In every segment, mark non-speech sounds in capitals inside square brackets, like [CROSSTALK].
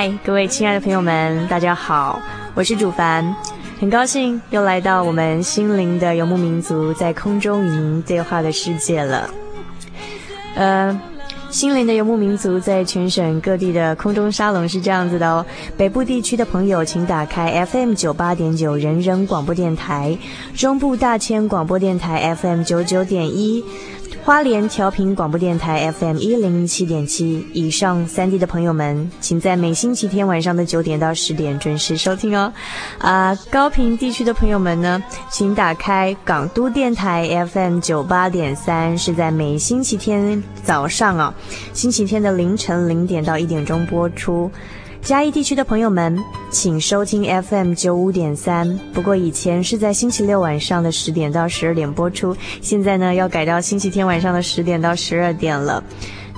嗨，各位亲爱的朋友们，大家好，我是主凡。很高兴又来到我们心灵的游牧民族在空中与您对话的世界了。呃，心灵的游牧民族在全省各地的空中沙龙是这样子的哦。北部地区的朋友，请打开 FM 九八点九人人广播电台；中部大千广播电台 FM 九九点一。花莲调频广播电台 FM 一零七点七，以上三地的朋友们，请在每星期天晚上的九点到十点准时收听哦。啊，高屏地区的朋友们呢，请打开港都电台 FM 九八点三，是在每星期天早上啊，星期天的凌晨零点到一点钟播出。嘉义地区的朋友们，请收听 FM 九五点三。不过以前是在星期六晚上的十点到十二点播出，现在呢要改到星期天晚上的十点到十二点了。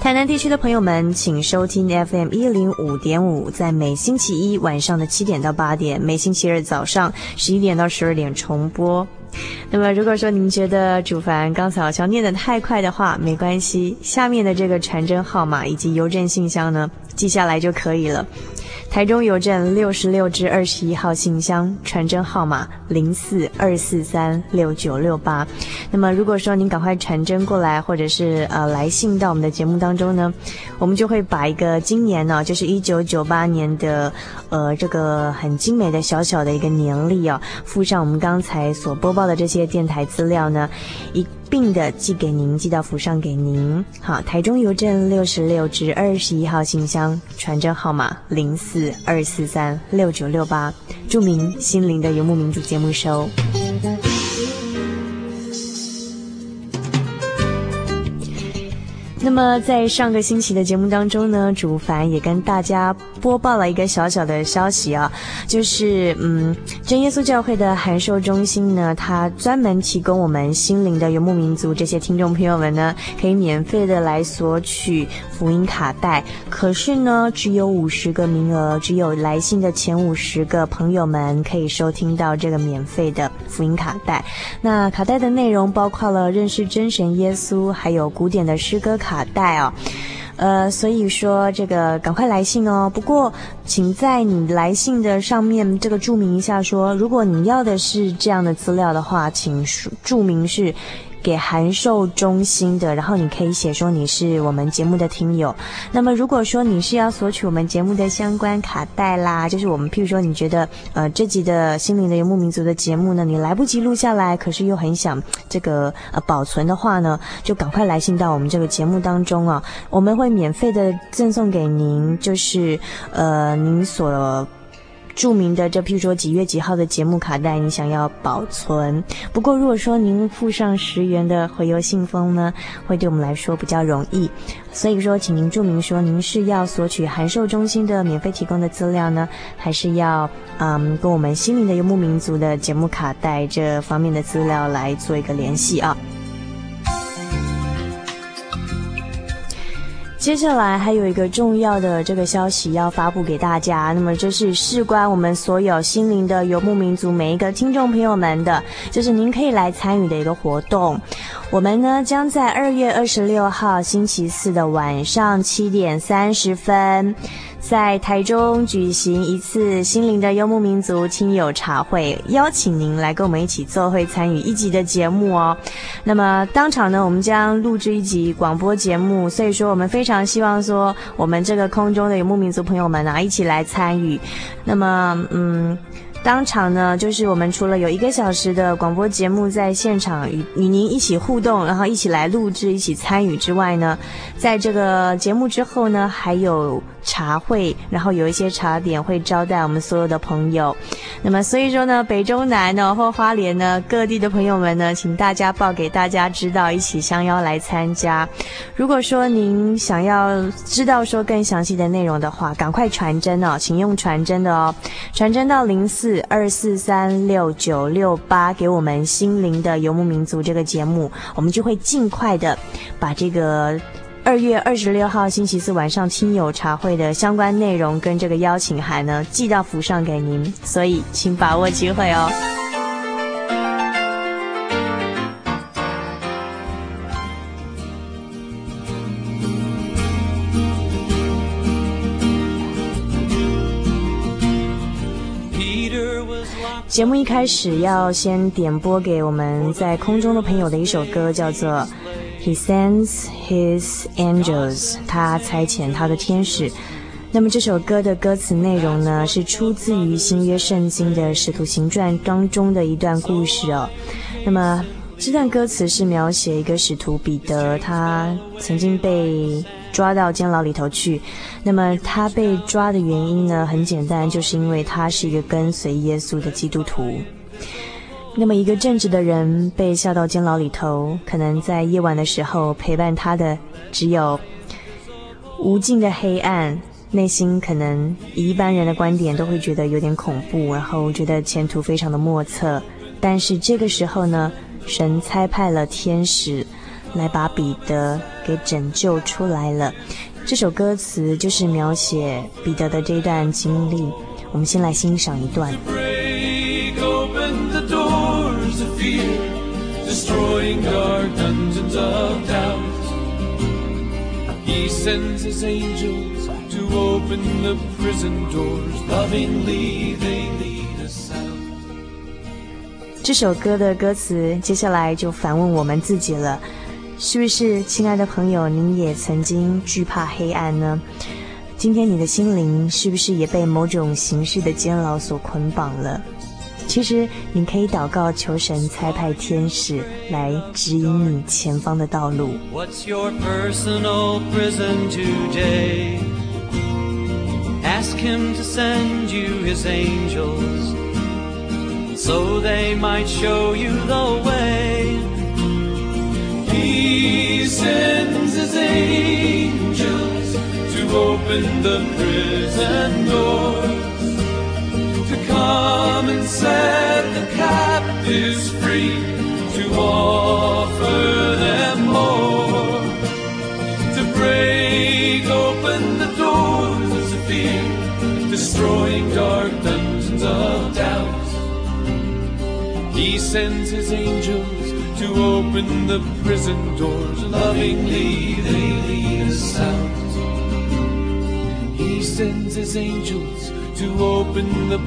台南地区的朋友们，请收听 FM 一零五点五，在每星期一晚上的七点到八点，每星期二早上十一点到十二点重播。那么，如果说您觉得主凡刚才好像念得太快的话，没关系，下面的这个传真号码以及邮政信箱呢，记下来就可以了。台中邮政六十六至二十一号信箱，传真号码零四二四三六九六八。那么，如果说您赶快传真过来，或者是呃来信到我们的节目当中呢，我们就会把一个今年呢，就是一九九八年的呃这个很精美的小小的一个年历啊，附上我们刚才所播报的这些电台资料呢，一。并的寄给您，寄到府上给您。好，台中邮政六十六至二十一号信箱，传真号码零四二四三六九六八，著名“心灵的游牧民族”节目收。那么在上个星期的节目当中呢，主凡也跟大家播报了一个小小的消息啊，就是嗯，真耶稣教会的函授中心呢，它专门提供我们心灵的游牧民族这些听众朋友们呢，可以免费的来索取福音卡带。可是呢，只有五十个名额，只有来信的前五十个朋友们可以收听到这个免费的福音卡带。那卡带的内容包括了认识真神耶稣，还有古典的诗歌卡。带哦，呃，所以说这个赶快来信哦。不过，请在你来信的上面这个注明一下说，说如果你要的是这样的资料的话，请注明是。给函授中心的，然后你可以写说你是我们节目的听友。那么如果说你是要索取我们节目的相关卡带啦，就是我们譬如说你觉得呃这集的心灵的游牧民族的节目呢，你来不及录下来，可是又很想这个呃保存的话呢，就赶快来信到我们这个节目当中啊，我们会免费的赠送给您，就是呃您所。著名的这，譬如说几月几号的节目卡带，你想要保存。不过如果说您附上十元的回邮信封呢，会对我们来说比较容易。所以说，请您注明说您是要索取函授中心的免费提供的资料呢，还是要嗯跟我们心灵的游牧民族的节目卡带这方面的资料来做一个联系啊。接下来还有一个重要的这个消息要发布给大家，那么这是事关我们所有心灵的游牧民族每一个听众朋友们的，就是您可以来参与的一个活动。我们呢将在二月二十六号星期四的晚上七点三十分，在台中举行一次心灵的游牧民族亲友茶会，邀请您来跟我们一起做会参与一集的节目哦。那么当场呢，我们将录制一集广播节目，所以说我们非常希望说，我们这个空中的游牧民族朋友们啊，一起来参与。那么，嗯。当场呢，就是我们除了有一个小时的广播节目在现场与与您一起互动，然后一起来录制、一起参与之外呢，在这个节目之后呢，还有。茶会，然后有一些茶点会招待我们所有的朋友。那么，所以说呢，北中南呢，或花莲呢，各地的朋友们呢，请大家报给大家知道，一起相邀来参加。如果说您想要知道说更详细的内容的话，赶快传真哦，请用传真的哦，传真到零四二四三六九六八给我们心灵的游牧民族这个节目，我们就会尽快的把这个。二月二十六号星期四晚上亲友茶会的相关内容跟这个邀请函呢，寄到府上给您，所以请把握机会哦。节目一开始要先点播给我们在空中的朋友的一首歌，叫做。He sends his angels，他差遣他的天使。那么这首歌的歌词内容呢，是出自于新约圣经的使徒行传当中的一段故事哦。那么这段歌词是描写一个使徒彼得，他曾经被抓到监牢里头去。那么他被抓的原因呢，很简单，就是因为他是一个跟随耶稣的基督徒。那么，一个正直的人被下到监牢里头，可能在夜晚的时候陪伴他的只有无尽的黑暗，内心可能以一般人的观点都会觉得有点恐怖，然后觉得前途非常的莫测。但是这个时候呢，神差派了天使来把彼得给拯救出来了。这首歌词就是描写彼得的这段经历。我们先来欣赏一段。这首歌的歌词，接下来就反问我们自己了：是不是，亲爱的朋友，您也曾经惧怕黑暗呢？今天你的心灵是不是也被某种形式的监牢所捆绑了？其实，你可以祷告，求神差派天使来指引你前方的道路。What's your personal prison today? Ask him to send you his angels, so they might show you the way. He sends his angels to open the prison door. Come and set the captives free to offer them more, to break open the doors of fear, destroying dark dungeons of doubt. He sends his angels to open the prison doors, lovingly they lead us out. He sends his angels to open the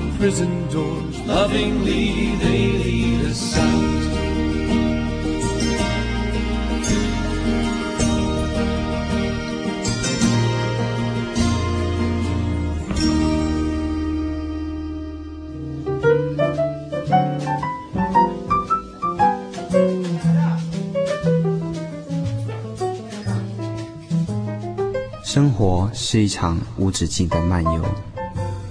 生活是一场无止境的漫游。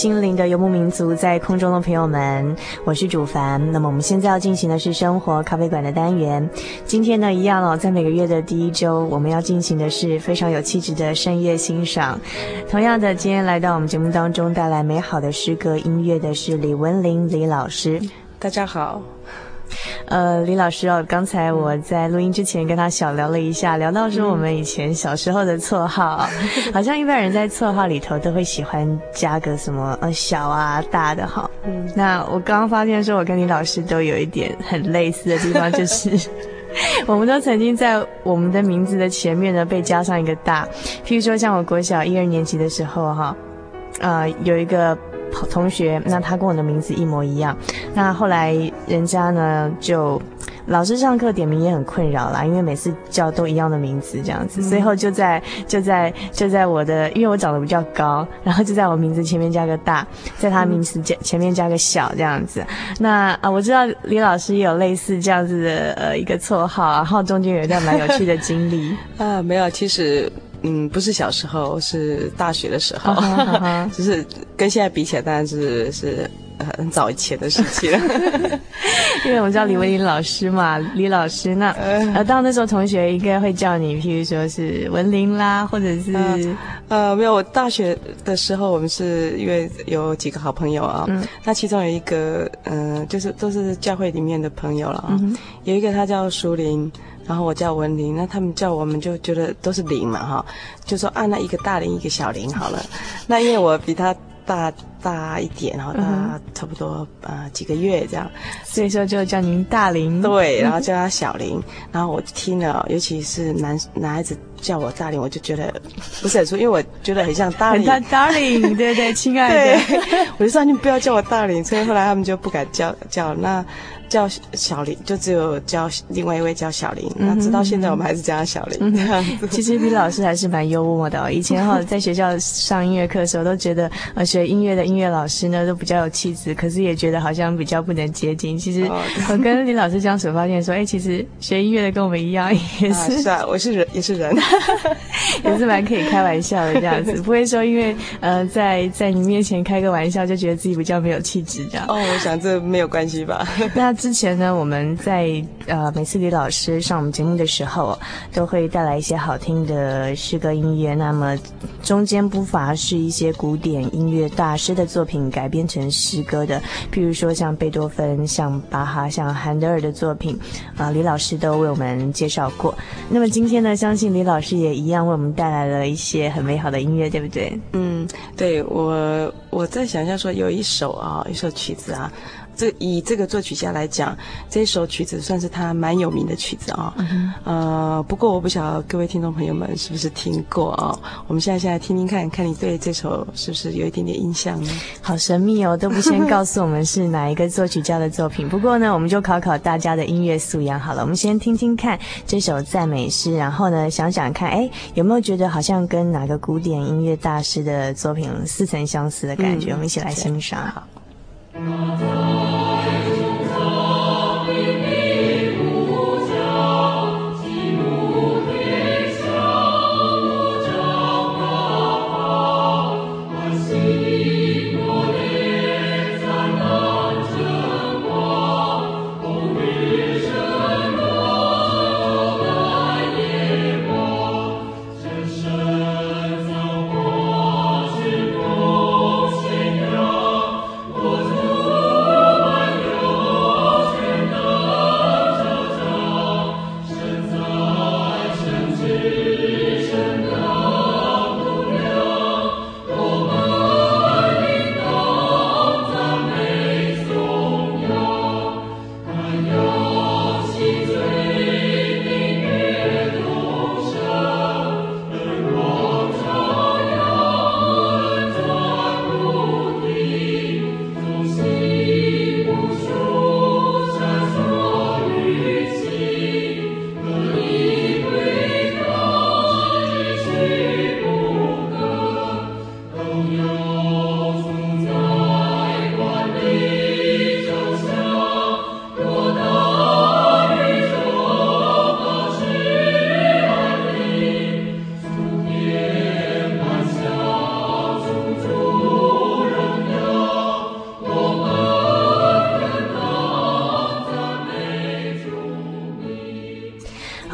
心灵的游牧民族，在空中的朋友们，我是主凡。那么我们现在要进行的是生活咖啡馆的单元。今天呢，一样哦，在每个月的第一周，我们要进行的是非常有气质的深夜欣赏。同样的，今天来到我们节目当中带来美好的诗歌音乐的是李文林李老师。大家好。呃，李老师哦，刚才我在录音之前跟他小聊了一下，聊到说我们以前小时候的绰号，嗯、[LAUGHS] 好像一般人在绰号里头都会喜欢加个什么呃小啊大的哈。嗯，那我刚刚发现说，我跟李老师都有一点很类似的地方，就是 [LAUGHS] 我们都曾经在我们的名字的前面呢被加上一个大，譬如说像我国小一二年级的时候哈，呃有一个。同学，那他跟我的名字一模一样。那后来人家呢，就老师上课点名也很困扰啦，因为每次叫都一样的名字这样子。最后就在就在就在我的，因为我长得比较高，然后就在我名字前面加个大，在他名字前前面加个小这样子。那啊，我知道李老师也有类似这样子的呃一个绰号，然后中间有一段蛮有趣的经历 [LAUGHS] 啊。没有，其实。嗯，不是小时候，是大学的时候，[LAUGHS] uh uh. [LAUGHS] 就是跟现在比起来，当然是是很早以前的事情了。[LAUGHS] 因为我们叫李文林老师嘛，李老师，那呃，到那时候同学应该会叫你，譬如说是文林啦，或者是呃，呃，没有，我大学的时候，我们是因为有几个好朋友啊，嗯，那其中有一个，嗯、呃，就是都是教会里面的朋友了啊，嗯、有一个他叫淑玲。然后我叫文玲，那他们叫我们就觉得都是玲嘛哈，就说、啊、那一个大玲一个小玲好了。那因为我比他大大一点，然后他差不多呃几个月这样，所以说就叫您大林。对，然后叫他小林。然后我听了，尤其是男男孩子叫我大林，我就觉得不是很舒服，因为我觉得很像大林。很像 darling，[LAUGHS] 对对，亲爱的。我就说你不要叫我大林，所以后来他们就不敢叫叫那。叫小林，就只有叫另外一位叫小林。嗯、那直到现在，我们还是叫他小林。其实李老师还是蛮幽默的、哦。以前哈、哦，[LAUGHS] 在学校上音乐课的时候，都觉得呃学音乐的音乐老师呢都比较有气质，可是也觉得好像比较不能接近。其实我跟李老师相处，发现说，哎，其实学音乐的跟我们一样，也是、啊、是啊，我是人，也是人，[LAUGHS] 也是蛮可以开玩笑的这样子，不会说因为呃在在你面前开个玩笑，就觉得自己比较没有气质这样。哦，我想这没有关系吧？[LAUGHS] 那。之前呢，我们在呃每次李老师上我们节目的时候，都会带来一些好听的诗歌音乐。那么中间不乏是一些古典音乐大师的的作品改编成诗歌的，譬如说像贝多芬、像巴哈、像韩德尔的作品，啊、李老师都为我们介绍过。那么今天呢，相信李老师也一样为我们带来了一些很美好的音乐，对不对？嗯，对，我我在想象说有一首啊，一首曲子啊。这以这个作曲家来讲，这首曲子算是他蛮有名的曲子啊、哦。嗯、呃，不过我不晓得各位听众朋友们是不是听过啊、哦？我们现在先来听听看，看你对这首是不是有一点点印象呢？好神秘哦，都不先告诉我们是哪一个作曲家的作品。不过呢，我们就考考大家的音乐素养好了。我们先听听看这首赞美诗，然后呢，想想看，哎，有没有觉得好像跟哪个古典音乐大师的作品似曾相识的感觉？嗯、我们一起来欣赏。好。Amen.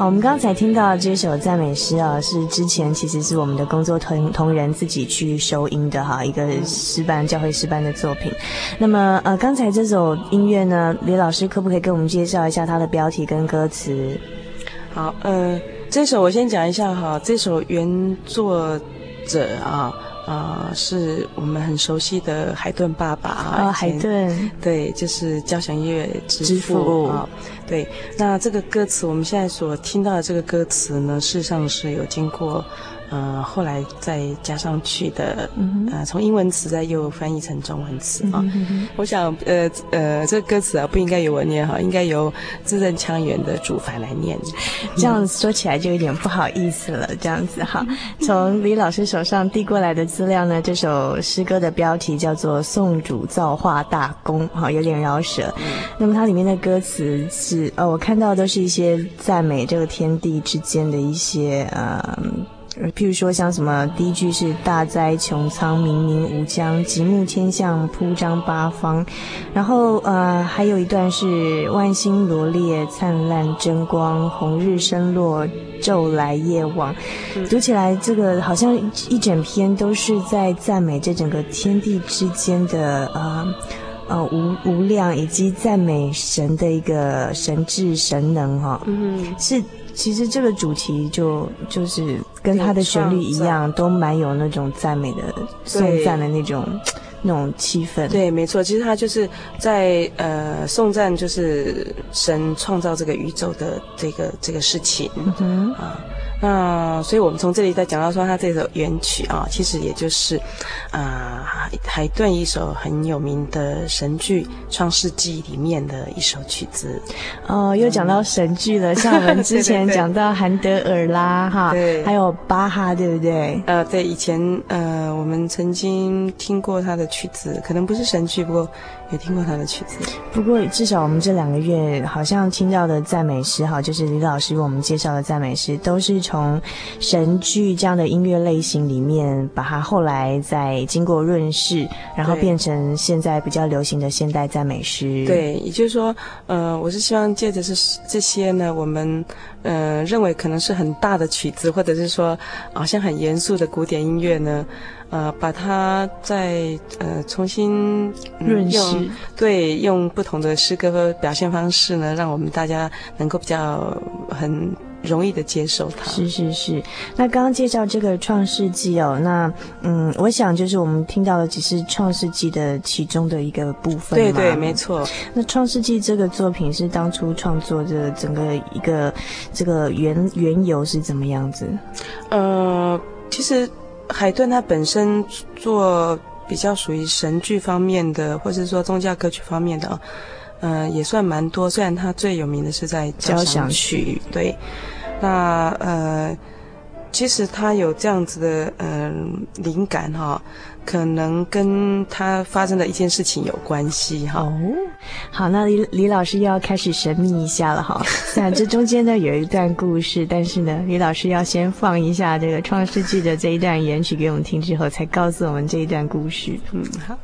我们刚才听到这首赞美诗啊，是之前其实是我们的工作同同仁自己去收音的哈，一个诗班教会诗班的作品。那么呃，刚才这首音乐呢，李老师可不可以给我们介绍一下它的标题跟歌词？好，呃，这首我先讲一下哈，这首原作者啊。啊、呃，是我们很熟悉的海顿爸爸啊，哦、海顿，对，就是交响乐之父啊、哦，对。那这个歌词，我们现在所听到的这个歌词呢，事实上是有经过。呃，后来再加上去的，嗯、呃，从英文词再又翻译成中文词啊、嗯。我想，呃呃，这歌词啊，不应该由我念哈，应该由字正腔圆的主凡来念。这样说起来就有点不好意思了。这样子哈，从李老师手上递过来的资料呢，这首诗歌的标题叫做《颂主造化大功》，哈，有点饶舌。嗯、那么它里面的歌词是，呃，我看到的都是一些赞美这个天地之间的一些，呃。譬如说，像什么第一句是“大灾穹苍，冥冥无疆，极目天象，铺张八方”，然后呃，还有一段是“万星罗列，灿烂争光，红日升落，昼来夜往”。读起来，这个好像一整篇都是在赞美这整个天地之间的呃呃无无量，以及赞美神的一个神智神能哈。嗯，是。其实这个主题就就是跟它的旋律一样，都蛮有那种赞美的颂赞的那种 [TSK] 那种气氛。对，没错，其实它就是在呃颂赞，就是神创造这个宇宙的这个这个事情。嗯啊。那所以，我们从这里再讲到说，他这首原曲啊，其实也就是，啊、呃，海顿一首很有名的神剧《创世纪》里面的一首曲子。哦，又讲到神剧了，像我们之前讲到韩德尔啦，哈，对，还有巴哈，对不对？呃，对，以前呃，我们曾经听过他的曲子，可能不是神剧，不过。也听过他的曲子，不过至少我们这两个月好像听到的赞美诗，哈，就是李老师为我们介绍的赞美诗，都是从神剧这样的音乐类型里面，把它后来再经过润饰，然后变成现在比较流行的现代赞美诗。对，也就是说，呃，我是希望借着这这些呢，我们呃认为可能是很大的曲子，或者是说好像很严肃的古典音乐呢。呃，把它再呃重新润饰，对，用不同的诗歌和表现方式呢，让我们大家能够比较很容易的接受它。是是是。那刚刚介绍这个《创世纪》哦，那嗯，我想就是我们听到的只是《创世纪》的其中的一个部分。对对，没错。那《创世纪》这个作品是当初创作的整个一个这个缘缘由是怎么样子？呃，其实。海顿他本身做比较属于神剧方面的，或者说宗教歌曲方面的，嗯、呃，也算蛮多。虽然他最有名的是在交响曲，对，那呃。其实他有这样子的嗯、呃、灵感哈，可能跟他发生的一件事情有关系哈。哦，好，那李李老师又要开始神秘一下了哈。[LAUGHS] 那这中间呢有一段故事，但是呢李老师要先放一下这个《创世纪》的这一段原曲给我们听之后，才告诉我们这一段故事。嗯，好。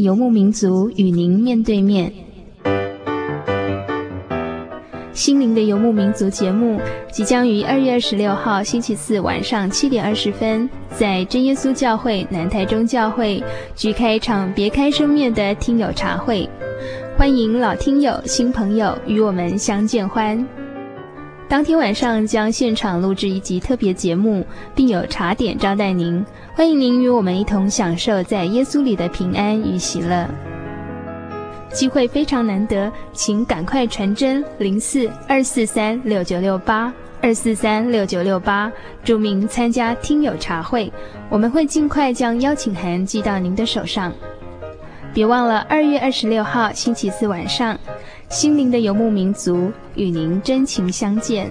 游牧民族与您面对面。心灵的游牧民族节目即将于二月二十六号星期四晚上七点二十分，在真耶稣教会南台中教会举开一场别开生面的听友茶会，欢迎老听友、新朋友与我们相见欢。当天晚上将现场录制一集特别节目，并有茶点招待您，欢迎您与我们一同享受在耶稣里的平安与喜乐。机会非常难得，请赶快传真零四二四三六九六八二四三六九六八，注明参加听友茶会，我们会尽快将邀请函寄到您的手上。别忘了二月二十六号星期四晚上，心灵的游牧民族与您真情相见。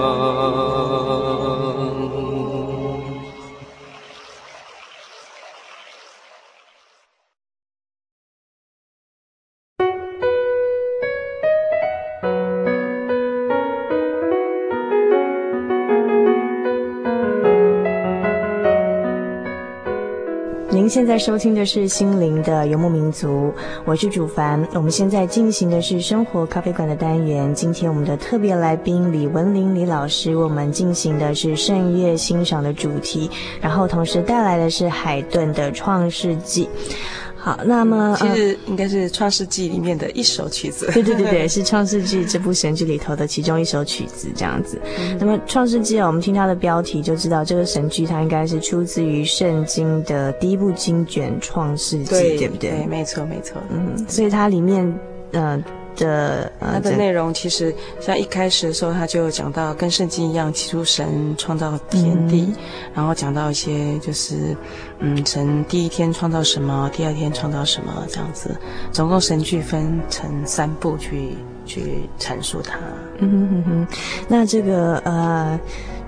现在收听的是心灵的游牧民族，我是主凡。我们现在进行的是生活咖啡馆的单元。今天我们的特别来宾李文林李老师，我们进行的是圣乐欣赏的主题，然后同时带来的是海顿的《创世纪》。好，那么其实应该是《创世纪》里面的一首曲子。对对对对，[LAUGHS] 是《创世纪》这部神剧里头的其中一首曲子，这样子。嗯、那么《创世纪》啊，我们听它的标题就知道，这个神剧它应该是出自于圣经的第一部经卷《创世纪》，对不对？对，没错没错。嗯，所以它里面，嗯、呃。的它的内容其实像一开始的时候，他就讲到跟圣经一样，起初神创造天地，嗯、然后讲到一些就是，嗯，神第一天创造什么，第二天创造什么这样子，总共神剧分成三部去去阐述它。嗯哼哼哼，那这个呃。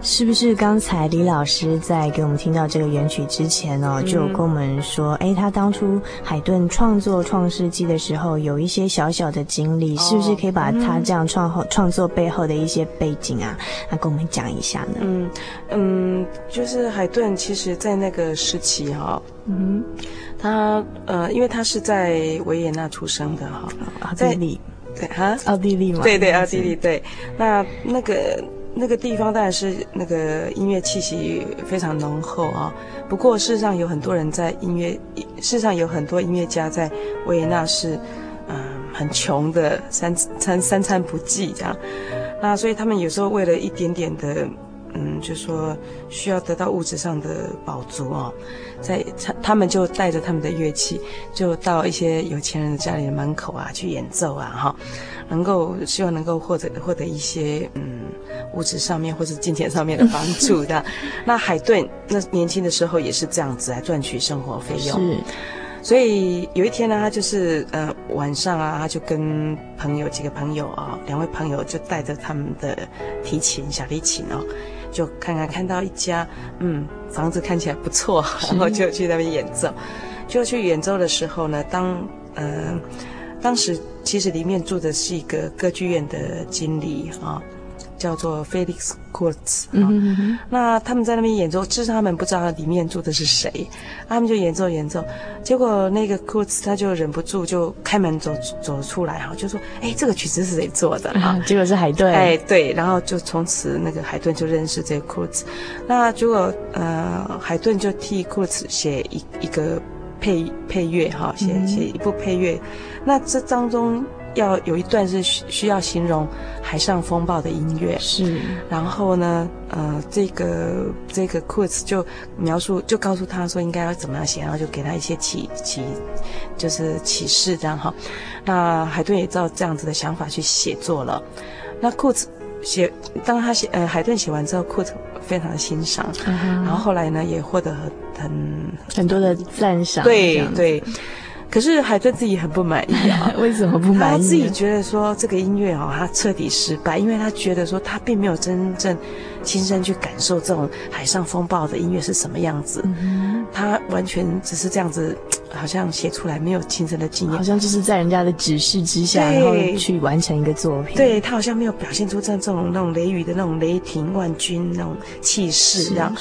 是不是刚才李老师在给我们听到这个原曲之前呢、哦，就有跟我们说，哎、嗯，他当初海顿创作《创世纪》的时候，有一些小小的经历，哦、是不是可以把他这样创后创作背后的一些背景啊，来跟我们讲一下呢？嗯嗯，就是海顿其实在那个时期哈、哦，嗯，他呃，因为他是在维也纳出生的哈，奥地利，对哈，奥地利嘛，对对，奥地利对，那那个。那个地方当然是那个音乐气息非常浓厚啊。不过事实上有很多人在音乐，事实上有很多音乐家在维也纳是，嗯，很穷的，三餐三餐不济这样。那所以他们有时候为了一点点的，嗯，就说需要得到物质上的饱足哦，在他他们就带着他们的乐器，就到一些有钱人的家里的门口啊去演奏啊，哈。能够希望能够获得获得一些嗯物质上面或是金钱上面的帮助的，[LAUGHS] 那海顿那年轻的时候也是这样子来赚取生活费用，是，所以有一天呢，他就是呃晚上啊，他就跟朋友几个朋友啊，两位朋友就带着他们的提琴小提琴哦，就看看看到一家嗯房子看起来不错，[LAUGHS] 然后就去那边演奏，就去演奏的时候呢，当呃。当时其实里面住的是一个歌剧院的经理啊，叫做 Felix。嗯、那他们在那边演奏，至少他们不知道里面住的是谁，他们就演奏演奏。结果那个 Kurz 他就忍不住就开门走走出来哈，就说：“哎，这个曲子是谁做的？” [LAUGHS] 啊，结果是海顿。哎，对，然后就从此那个海顿就认识这个 Kurz。那结果呃，海顿就替 Kurz 写一一个配配乐哈，写写一部配乐。那这当中要有一段是需需要形容海上风暴的音乐，是。然后呢，呃，这个这个库兹就描述，就告诉他说应该要怎么样写，然后就给他一些启启，就是启示这样哈。那海顿也照这样子的想法去写作了。那库兹写，当他写，呃，海顿写完之后，库兹非常的欣赏，嗯、然后后来呢，也获得很很多的赞赏。对对。可是海顿自己很不满意啊，[LAUGHS] 为什么不满意？他自己觉得说这个音乐哦，他彻底失败，因为他觉得说他并没有真正亲身去感受这种海上风暴的音乐是什么样子，嗯、他完全只是这样子，好像写出来没有亲身的经验，好像就是在人家的指示之下，然后去完成一个作品。对，他好像没有表现出这这种那种雷雨的那种雷霆万钧那种气势，这样。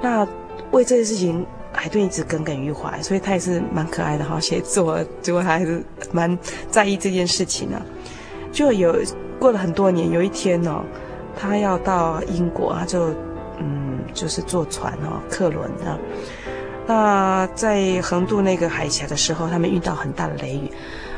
那为这件事情。海顿一直耿耿于怀，所以他也是蛮可爱的哈，写作，结果他还是蛮在意这件事情呢、啊。就有过了很多年，有一天哦，他要到英国，他就嗯，就是坐船哦，客轮啊。那在横渡那个海峡的时候，他们遇到很大的雷雨，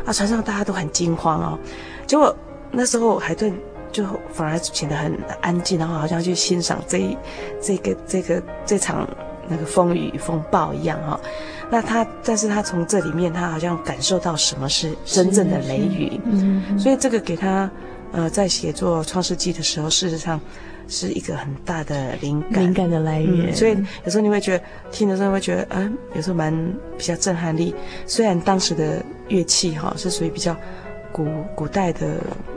啊，船上大家都很惊慌哦。结果那时候海顿就反而显得很安静，然后好像去欣赏这这个这个这场。那个风雨风暴一样哈，那他，但是他从这里面，他好像感受到什么是真正的雷雨，嗯，所以这个给他，呃，在写作《创世纪》的时候，事实上是一个很大的灵感，灵感的来源。嗯，所以有时候你会觉得听的时候会觉得，嗯，有时候蛮比较震撼力。虽然当时的乐器哈是属于比较古古代的。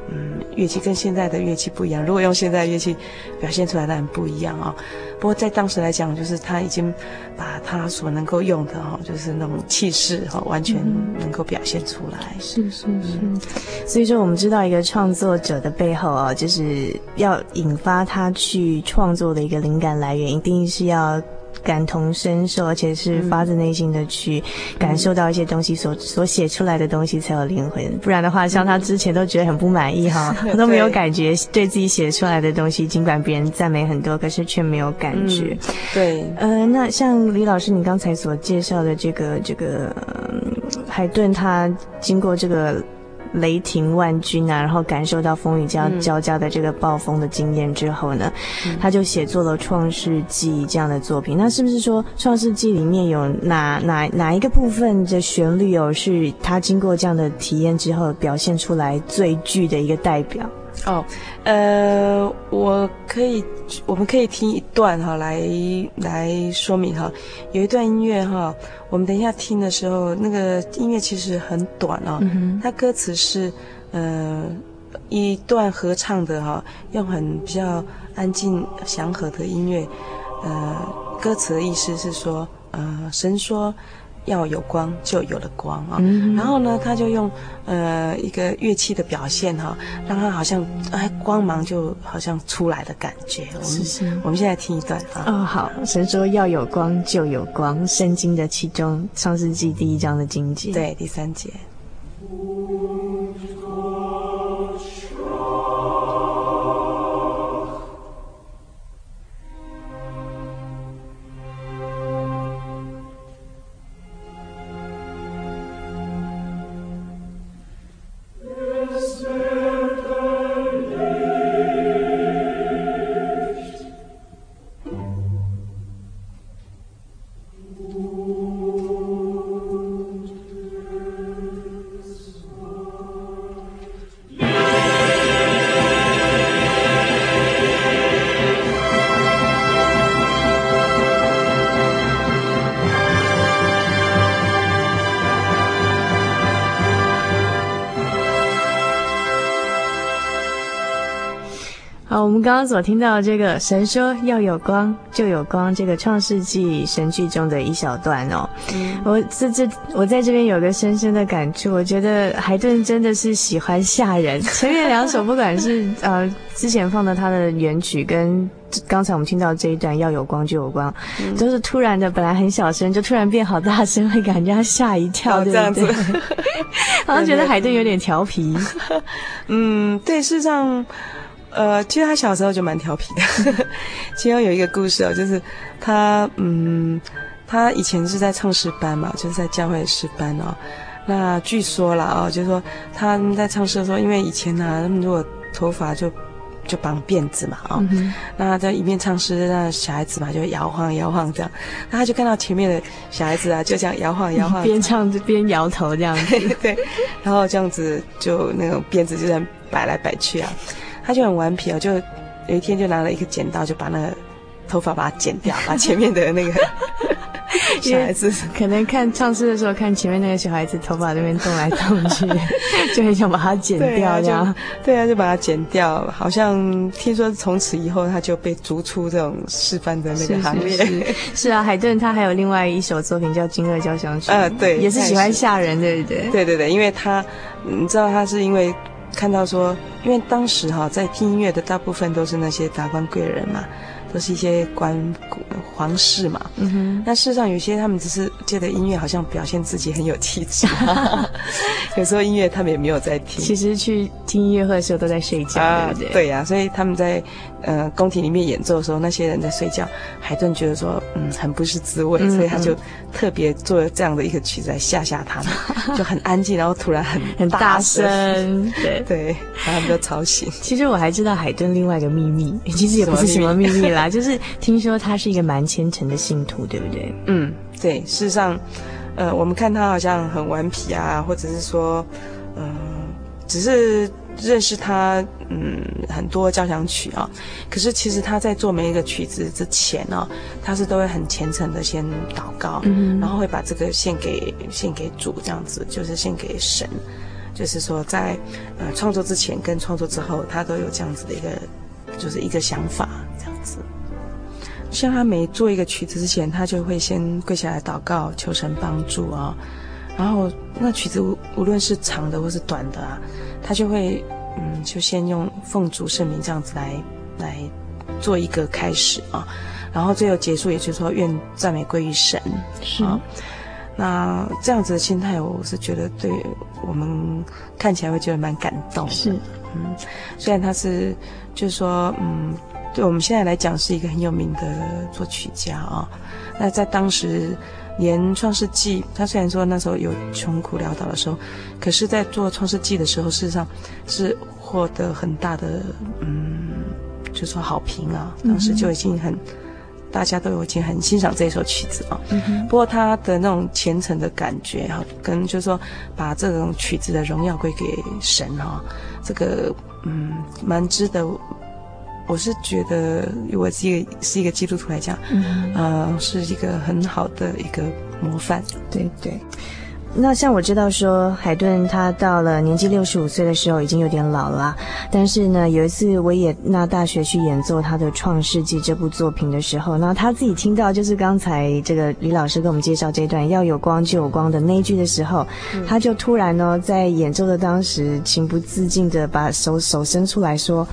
嗯，乐器跟现在的乐器不一样。如果用现在的乐器表现出来，那很不一样啊、哦。不过在当时来讲，就是他已经把他所能够用的哈，就是那种气势哈，完全能够表现出来。嗯、是是是。所以说，我们知道一个创作者的背后啊，就是要引发他去创作的一个灵感来源，一定是要。感同身受，而且是发自内心的去感受到一些东西所，所、嗯、所写出来的东西才有灵魂。不然的话，像他之前都觉得很不满意哈，[LAUGHS] 他都没有感觉对自己写出来的东西，尽管别人赞美很多，可是却没有感觉。嗯、对，呃，那像李老师你刚才所介绍的这个这个、呃、海顿，他经过这个。雷霆万钧啊，然后感受到风雨交交加的这个暴风的经验之后呢，嗯、他就写作了《创世纪》这样的作品。那是不是说《创世纪》里面有哪哪哪一个部分的旋律哦，是他经过这样的体验之后表现出来最具的一个代表？哦，呃，我可以，我们可以听一段哈，来来说明哈。有一段音乐哈，我们等一下听的时候，那个音乐其实很短哦。嗯。它歌词是，呃，一段合唱的哈，用很比较安静祥和的音乐，呃，歌词的意思是说，呃，神说。要有光，就有了光啊！嗯、然后呢，他就用呃一个乐器的表现哈，让他好像哎光芒就好像出来的感觉。是是，我们我们现在听一段啊。哦，好，神说要有光就有光，圣经的其中创世纪第一章的经节，对，第三节。刚刚所听到的这个神说要有光就有光，这个创世纪神剧中的一小段哦，嗯、我这这我在这边有个深深的感触，我觉得海顿真的是喜欢吓人。[LAUGHS] 前面两首不管是呃之前放的他的原曲，跟刚才我们听到这一段要有光就有光，嗯、都是突然的，本来很小声，就突然变好大声，会给人家吓一跳，对不对？这样子 [LAUGHS] 好像觉得海顿有点调皮。[LAUGHS] 嗯，对，事实上。呃，其实他小时候就蛮调皮的。[LAUGHS] 其中有一个故事哦，就是他，嗯，他以前是在唱诗班嘛，就是在教会的诗班哦。那据说了啊，就是说他们在唱诗的时候，因为以前呢、啊，他们如果头发就就绑辫子嘛啊，嗯、那在一边唱诗，那小孩子嘛就摇晃摇晃这样，那他就看到前面的小孩子啊，就这样摇晃摇晃，边唱就边摇头这样子，[LAUGHS] 对，然后这样子就那种辫子就在摆来摆去啊，他就很顽皮哦，就有一天就拿了一个剪刀，就把那个头发把它剪掉，把前面的那个。[LAUGHS] 小孩子可能看唱诗的时候，看前面那个小孩子头发那边动来动去，[LAUGHS] 就很想把它剪掉，这样。对啊，就把它剪掉。好像听说从此以后他就被逐出这种示范的那个行列。是，是，是，是啊，海顿他还有另外一首作品叫《惊愕交响曲》。呃，对，也是喜欢吓人，对不对？对对对，因为他，你知道他是因为看到说，因为当时哈在听音乐的大部分都是那些达官贵人嘛。都是一些官皇室嘛，嗯哼。那事实上有些他们只是借着音乐，好像表现自己很有气质。[LAUGHS] 有时候音乐他们也没有在听，其实去听音乐会的时候都在睡觉，啊、对不对？对呀、啊，所以他们在呃宫廷里面演奏的时候，那些人在睡觉。海顿觉得说，嗯，很不是滋味，嗯、所以他就特别做了这样的一个曲子来吓吓他们，[LAUGHS] 就很安静，然后突然很很大声，对对，把他们都吵醒。其实我还知道海顿另外一个秘密，[LAUGHS] 其实也不是什么秘密啦。就是听说他是一个蛮虔诚的信徒，对不对？嗯，对。事实上，呃，我们看他好像很顽皮啊，或者是说，嗯、呃，只是认识他，嗯，很多交响曲啊。可是其实他在做每一个曲子之前呢、啊，他是都会很虔诚的先祷告，嗯，然后会把这个献给献给主，这样子就是献给神。就是说在呃创作之前跟创作之后，他都有这样子的一个，就是一个想法，这样子。像他每做一个曲子之前，他就会先跪下来祷告，求神帮助啊。然后那曲子无无论是长的或是短的啊，他就会嗯，就先用奉主圣名这样子来来做一个开始啊。然后最后结束，也就是说愿赞美归于神。是啊。那这样子的心态，我是觉得对我们看起来会觉得蛮感动的。是嗯，虽然他是就是说嗯。对我们现在来讲是一个很有名的作曲家啊，那在当时连《创世纪》，他虽然说那时候有穷苦潦倒的时候，可是，在做《创世纪》的时候，事实上是获得很大的嗯，就说好评啊。当时就已经很，大家都已经很欣赏这首曲子啊。不过他的那种虔诚的感觉啊，跟就是说把这种曲子的荣耀归给神啊，这个嗯，蛮值得。我是觉得，如果是一个是一个基督徒来讲，嗯，呃，是一个很好的一个模范。对对。那像我知道说，海顿他到了年纪六十五岁的时候已经有点老了，但是呢，有一次维也纳大学去演奏他的《创世纪》这部作品的时候，那他自己听到就是刚才这个李老师给我们介绍这段“要有光就有光”的那一句的时候，嗯、他就突然呢，在演奏的当时情不自禁的把手手伸出来说。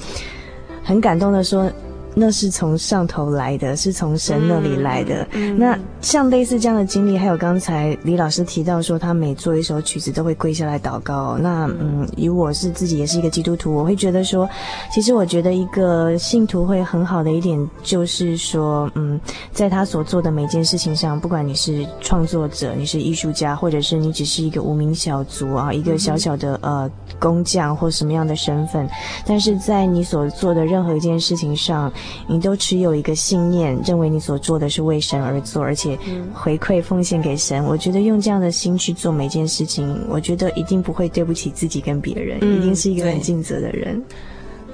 很感动的说。那是从上头来的，是从神那里来的。嗯、那像类似这样的经历，还有刚才李老师提到说，他每做一首曲子都会跪下来祷告。那嗯，以我是自己也是一个基督徒，我会觉得说，其实我觉得一个信徒会很好的一点，就是说，嗯，在他所做的每件事情上，不管你是创作者，你是艺术家，或者是你只是一个无名小卒啊，一个小小的呃工匠或什么样的身份，但是在你所做的任何一件事情上。你都持有一个信念，认为你所做的是为神而做，而且回馈奉献给神。我觉得用这样的心去做每件事情，我觉得一定不会对不起自己跟别人，嗯、一定是一个很尽责的人。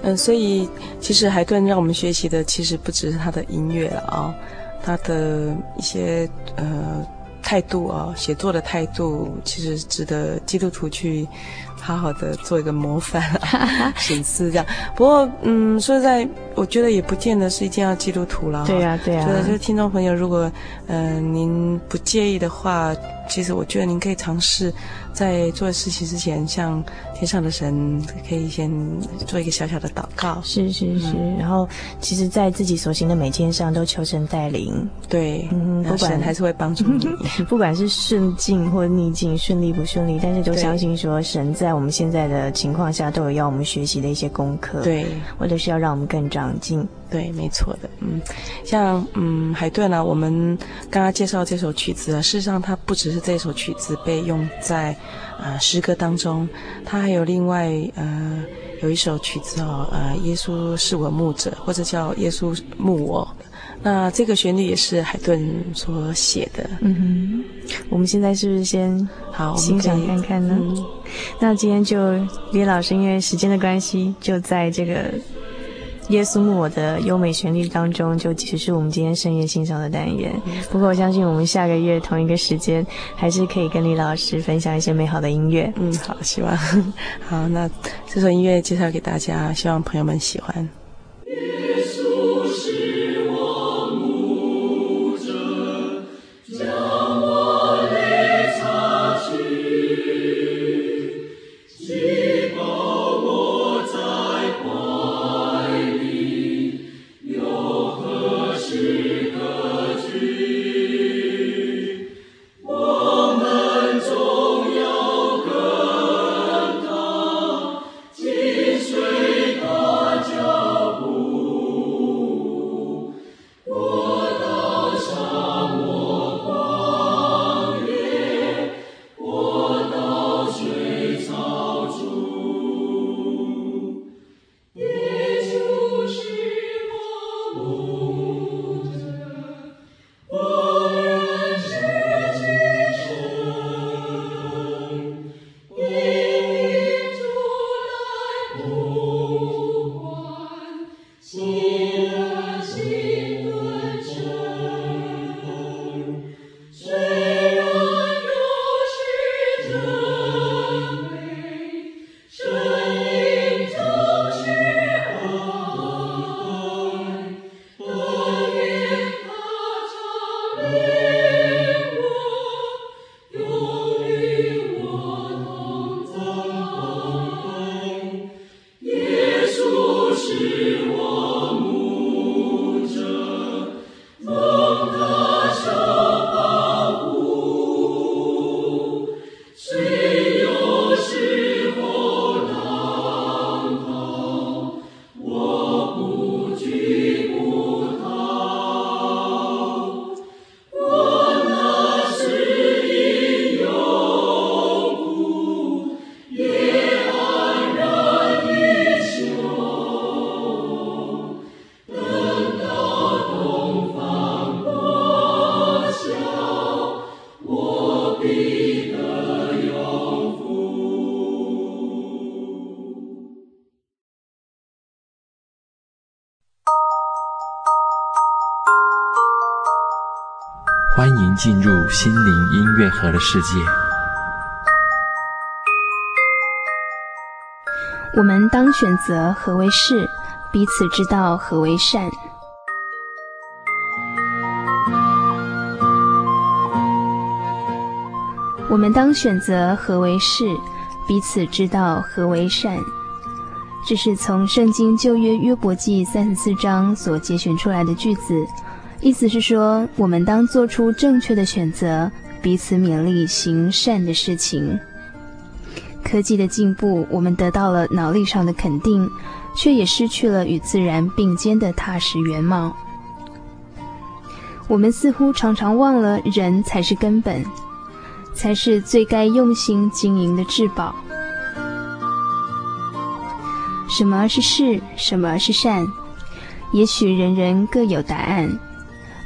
嗯，所以其实海顿让我们学习的，其实不只是他的音乐了啊、哦，他的一些呃态度啊、哦，写作的态度，其实值得基督徒去。好好的做一个模范啊，[LAUGHS] 省思这样。不过，嗯，说实在，我觉得也不见得是一定要基督徒了。对呀、啊，对呀、啊。就是听众朋友，如果嗯、呃、您不介意的话，其实我觉得您可以尝试。在做事情之前，向天上的神可以先做一个小小的祷告。是是是，嗯、然后其实，在自己所行的每件上都求神带领。对，嗯，不管还是会帮助你，[LAUGHS] 不管是顺境或逆境，顺利不顺利，但是都相信说神在我们现在的情况下都有要我们学习的一些功课。对，或者是要让我们更长进。对，没错的。嗯，像嗯海顿啊，我们刚刚介绍这首曲子啊，事实上它不只是这首曲子被用在呃诗歌当中，它还有另外呃有一首曲子哦，呃耶稣是我牧者，或者叫耶稣牧我。那这个旋律也是海顿所写的。嗯哼，我们现在是不是先好欣赏看看呢？嗯、那今天就李老师因为时间的关系，就在这个耶稣牧我的优美旋律当中，就其实是我们今天深夜欣赏的单元。不过我相信我们下个月同一个时间，还是可以跟李老师分享一些美好的音乐。嗯，好，希望 [LAUGHS] 好。那这首音乐介绍给大家，希望朋友们喜欢。欢迎进入心灵音乐盒的世界。我们当选择何为是，彼此知道何为善。我们当选择何为是，彼此知道何为善。这是从圣经旧约约伯记三十四章所节选出来的句子。意思是说，我们当做出正确的选择，彼此勉励行善的事情。科技的进步，我们得到了脑力上的肯定，却也失去了与自然并肩的踏实原貌。我们似乎常常忘了，人才是根本，才是最该用心经营的至宝。什么是事？什么是善？也许人人各有答案。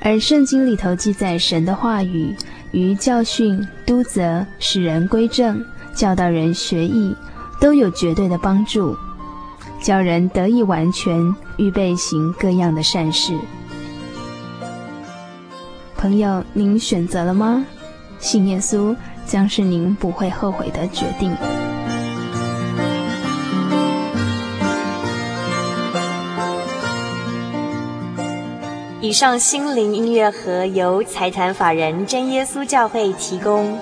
而圣经里头记载神的话语，于教训、督责、使人归正、教导人学义，都有绝对的帮助，叫人得以完全，预备行各样的善事。朋友，您选择了吗？信耶稣将是您不会后悔的决定。以上心灵音乐盒由财团法人真耶稣教会提供。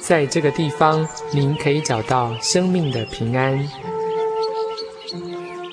在这个地方，您可以找到生命的平安。